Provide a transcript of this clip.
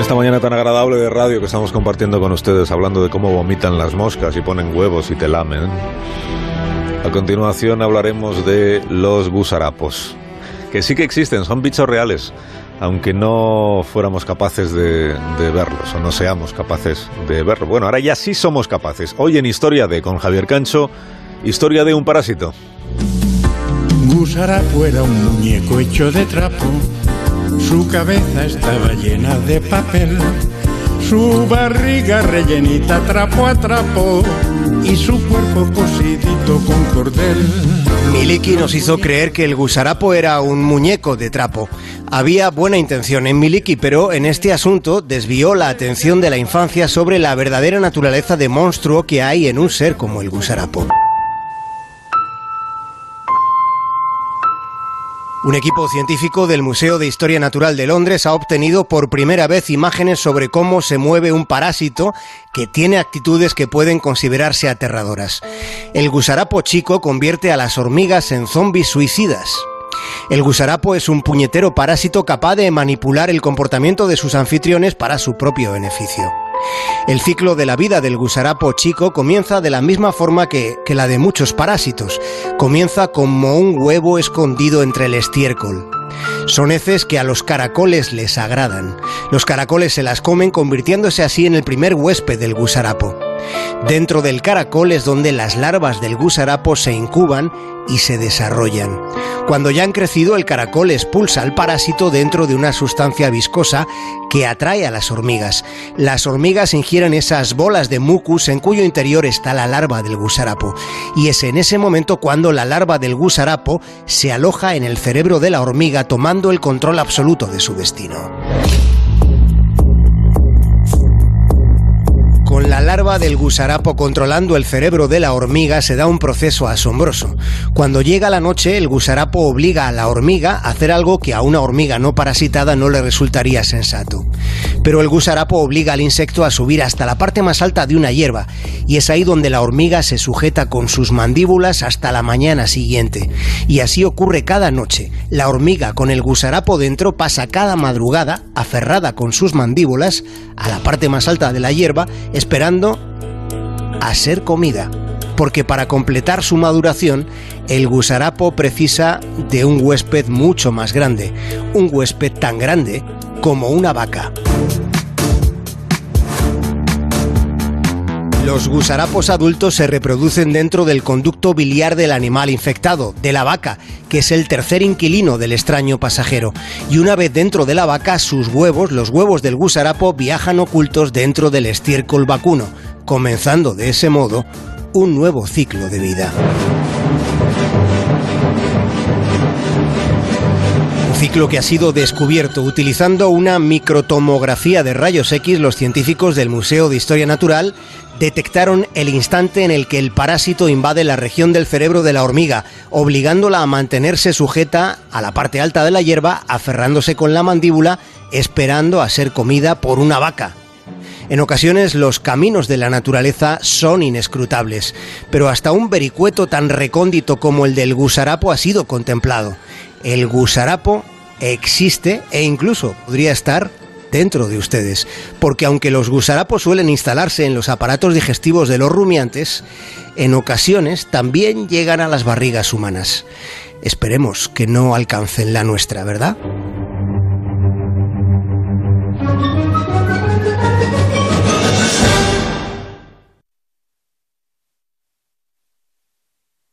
esta mañana tan agradable de radio que estamos compartiendo con ustedes, hablando de cómo vomitan las moscas y ponen huevos y te lamen. A continuación hablaremos de los gusarapos, que sí que existen, son bichos reales, aunque no fuéramos capaces de, verlos o no seamos capaces de verlos. Bueno, ahora ya sí somos capaces. Hoy en Historia de con Javier Cancho, historia de un parásito. Gusarapo era un muñeco hecho de trapo, su cabeza estaba llena de papel, su barriga rellenita trapo a trapo y su cuerpo cosidito con cordel. Miliki nos hizo creer que el gusarapo era un muñeco de trapo. Había buena intención en Miliki, pero en este asunto desvió la atención de la infancia sobre la verdadera naturaleza de monstruo que hay en un ser como el gusarapo. Un equipo científico del Museo de Historia Natural de Londres ha obtenido por primera vez imágenes sobre cómo se mueve un parásito que tiene actitudes que pueden considerarse aterradoras. El gusarapo chico convierte a las hormigas en zombis suicidas. El gusarapo es un puñetero parásito capaz de manipular el comportamiento de sus anfitriones para su propio beneficio. El ciclo de la vida del gusarapo chico comienza de la misma forma que, que, la de muchos parásitos. Comienza como un huevo escondido entre el estiércol. Son heces que a los caracoles les agradan. Los caracoles se las comen convirtiéndose así en el primer huésped del gusarapo. Dentro del caracol es donde las larvas del gusarapo se incuban y se desarrollan. Cuando ya han crecido, el caracol expulsa al parásito dentro de una sustancia viscosa que atrae a las hormigas. Las hormigas ingieren esas bolas de mucus en cuyo interior está la larva del gusarapo. Y es en ese momento cuando la larva del gusarapo se aloja en el cerebro de la hormiga tomando el control absoluto de su destino. Con la larva del gusarapo controlando el cerebro de la hormiga se da un proceso asombroso. Cuando llega la noche, el gusarapo obliga a la hormiga a hacer algo que a una hormiga no parasitada no le resultaría sensato. Pero el gusarapo obliga al insecto a subir hasta la parte más alta de una hierba, y es ahí donde la hormiga se sujeta con sus mandíbulas hasta la mañana siguiente. Y así ocurre cada noche. La hormiga con el gusarapo dentro pasa cada madrugada, aferrada con sus mandíbulas, a la parte más alta de la hierba, esperando a ser comida. Porque para completar su maduración, el gusarapo precisa de un huésped mucho más grande, un huésped tan grande como una vaca. Los gusarapos adultos se reproducen dentro del conducto biliar del animal infectado, de la vaca, que es el tercer inquilino del extraño pasajero. Y una vez dentro de la vaca, sus huevos, los huevos del gusarapo, viajan ocultos dentro del estiércol vacuno, comenzando de ese modo un nuevo ciclo de vida. Ciclo que ha sido descubierto utilizando una microtomografía de rayos X los científicos del Museo de Historia Natural detectaron el instante en el que el parásito invade la región del cerebro de la hormiga, obligándola a mantenerse sujeta a la parte alta de la hierba, aferrándose con la mandíbula, esperando a ser comida por una vaca. En ocasiones los caminos de la naturaleza son inescrutables, pero hasta un vericueto tan recóndito como el del gusarapo ha sido contemplado. El gusarapo existe e incluso podría estar dentro de ustedes, porque aunque los gusarapos suelen instalarse en los aparatos digestivos de los rumiantes, en ocasiones también llegan a las barrigas humanas. Esperemos que no alcancen la nuestra, ¿verdad?